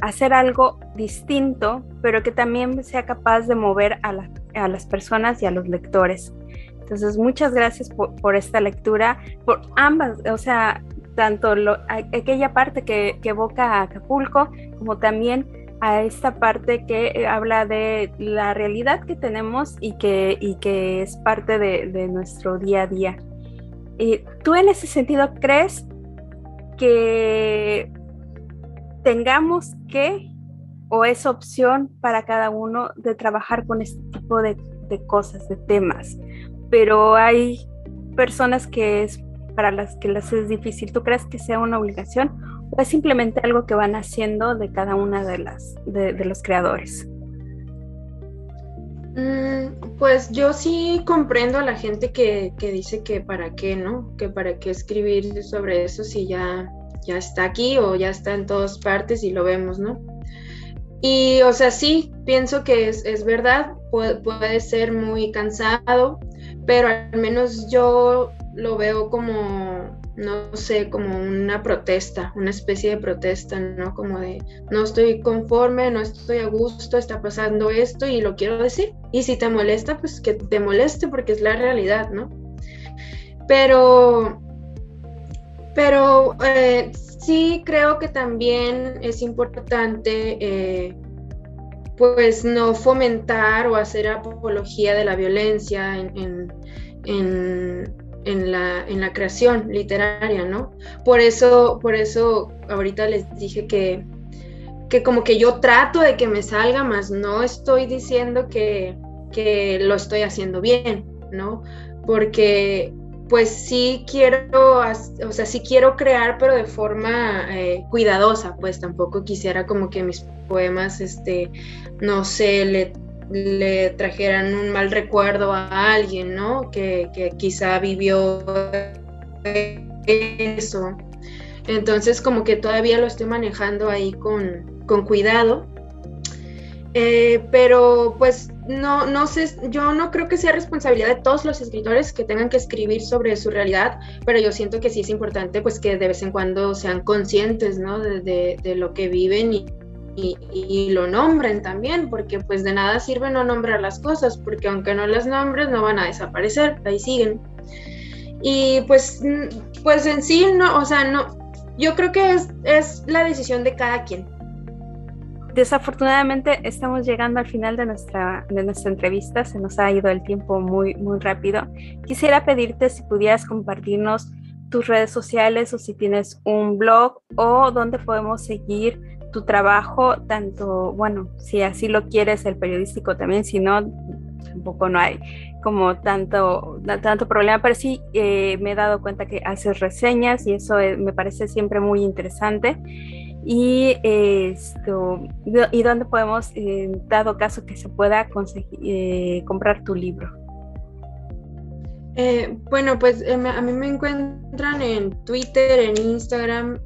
hacer algo distinto, pero que también sea capaz de mover a, las personas y a los lectores. Entonces, muchas gracias por, esta lectura, por ambas, o sea, tanto aquella parte que, evoca a Acapulco, como también a esta parte que eh, habla de la realidad que tenemos y que, y que es parte de, nuestro día a día. Eh, ¿Tú en ese sentido crees que tengamos que o es opción para cada uno de trabajar con este tipo de, cosas, de temas, pero hay personas que es para las que les es difícil. ¿Tú crees que sea una obligación o es simplemente algo que van haciendo de cada una de las de, los creadores? Mm, pues yo sí comprendo a la gente que, que, dice que para qué, ¿no? Que para qué escribir sobre eso si ya ya está aquí o ya está en todas partes y lo vemos, ¿no? Y, o sea, sí, pienso que es, es verdad, puede, puede, ser muy cansado, pero al menos yo lo veo como, no sé, como una protesta, una especie de protesta, ¿no? Como de, no estoy conforme, no estoy a gusto, está pasando esto y lo quiero decir. Y si te molesta, pues que te moleste porque es la realidad, ¿no? Pero pero eh, sí creo que también es importante eh, pues no fomentar o hacer apología de la violencia en, la, creación literaria, ¿no? Por eso, por eso ahorita les dije que, que como que yo trato de que me salga, más no estoy diciendo que, que lo estoy haciendo bien, ¿no? Porque pues sí quiero, o sea, sí quiero crear, pero de forma eh, cuidadosa, pues tampoco quisiera como que mis poemas, este, no sé, le, le trajeran un mal recuerdo a alguien, ¿no? Que, que quizá vivió eso. Entonces como que todavía lo estoy manejando ahí con, con cuidado. Eh, pero pues no, no sé, yo no creo que sea responsabilidad de todos los escritores que tengan que escribir sobre su realidad, pero yo siento que sí es importante pues que de vez en cuando sean conscientes, ¿no? De, lo que viven y, y, lo nombren también, porque pues de nada sirve no nombrar las cosas, porque aunque no las nombres no van a desaparecer, ahí siguen. Y pues, pues en sí, no, o sea, no, yo creo que es, es la decisión de cada quien Desafortunadamente estamos llegando al final de nuestra, de nuestra entrevista, se nos ha ido el tiempo muy, muy rápido. Quisiera pedirte si pudieras compartirnos tus redes sociales o si tienes un blog o dónde podemos seguir tu trabajo, tanto, bueno, si así lo quieres, el periodístico también, si no, tampoco no hay como tanto, tanto problema, pero sí eh, me he dado cuenta que haces reseñas y eso eh, me parece siempre muy interesante. Y esto y dónde podemos en dado caso que se pueda conseguir, eh, comprar tu libro eh, bueno pues eh, a mí me encuentran en Twitter en Instagram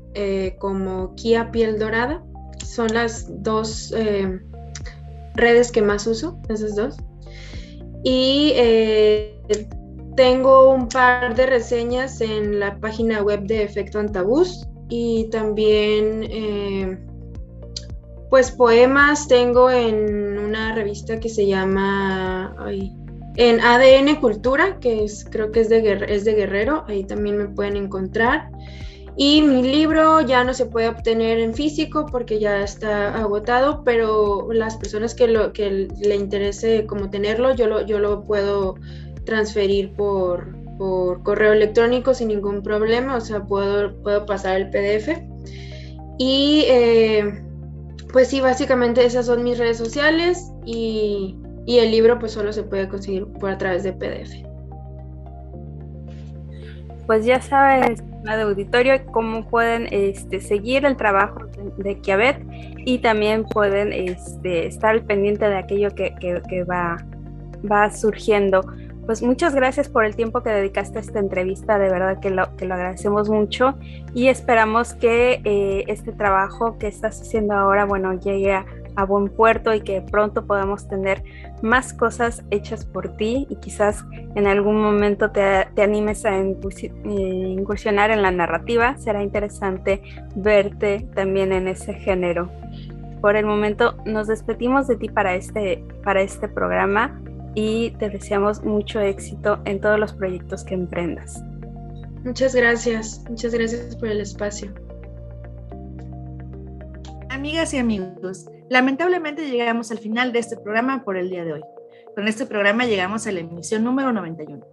como Kia Piel Dorada son las dos redes que más uso esas dos y tengo un par de reseñas en la página web de Efecto Antabús y también eh, pues poemas tengo en una revista que se llama en ADN Cultura, que es, creo que es de, es de Guerrero, ahí también me pueden encontrar. Y mi libro ya no se puede obtener en físico porque ya está agotado, pero las personas que, lo, que le interese como tenerlo, yo lo, yo lo puedo transferir por, por correo electrónico sin ningún problema, o sea, puedo, puedo pasar el PDF. Y eh, pues sí, básicamente esas son mis redes sociales y, el libro pues solo se puede conseguir por a través de PDF. Pues ya sabes, de auditorio, cómo pueden este, seguir el trabajo de, Kiabet y también pueden este, estar pendiente de aquello que, que va, va surgiendo. Pues muchas gracias por el tiempo que dedicaste a esta entrevista, de verdad que lo, que lo agradecemos mucho y esperamos que eh, este trabajo que estás haciendo ahora, bueno, llegue a, a buen puerto y que pronto podamos tener más cosas hechas por ti y quizás en algún momento te, te animes a eh, incursionar en la narrativa. Será interesante verte también en ese género. Por el momento nos despedimos de ti para este, para este programa y te deseamos mucho éxito en todos los proyectos que emprendas. Muchas gracias, muchas gracias por el espacio. Amigas y amigos, lamentablemente llegamos al final de este programa por el día de hoy. Con este programa llegamos a la emisión número 91.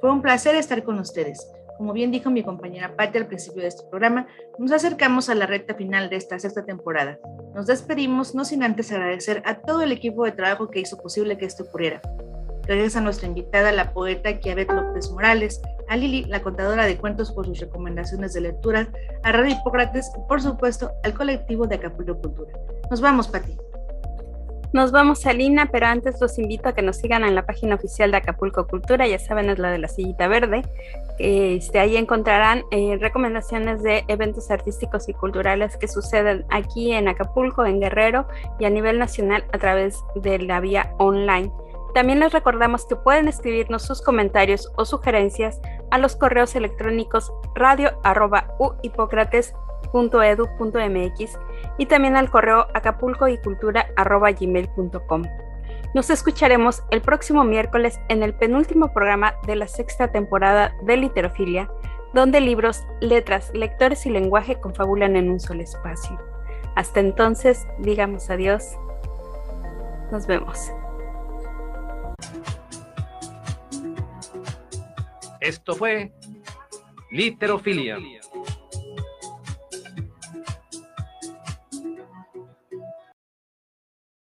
Fue un placer estar con ustedes. Como bien dijo mi compañera Patti al principio de este programa, nos acercamos a la recta final de esta sexta temporada. Nos despedimos no sin antes agradecer a todo el equipo de trabajo que hizo posible que esto ocurriera. Gracias a nuestra invitada, la poeta Kiaret López Morales, a Lili, la contadora de cuentos, por sus recomendaciones de lectura, a Radio Hipócrates y, por supuesto, al colectivo de Acapulco Cultura. Nos vamos, Pati. Nos vamos a pero antes los invito a que nos sigan en la página oficial de Acapulco Cultura, ya saben, es la de la sillita verde. Este, ahí encontrarán eh, recomendaciones de eventos artísticos y culturales que suceden aquí en Acapulco, en Guerrero y a nivel nacional a través de la vía online. También les recordamos que pueden escribirnos sus comentarios o sugerencias a los correos electrónicos radio.uhipocrates.edu.mx y también al correo acapulcoycultura.gmail.com. Nos escucharemos el próximo miércoles en el penúltimo programa de la sexta temporada de Literofilia, donde libros, letras, lectores y lenguaje confabulan en un solo espacio. Hasta entonces, digamos adiós. Nos vemos. Esto fue Literofilia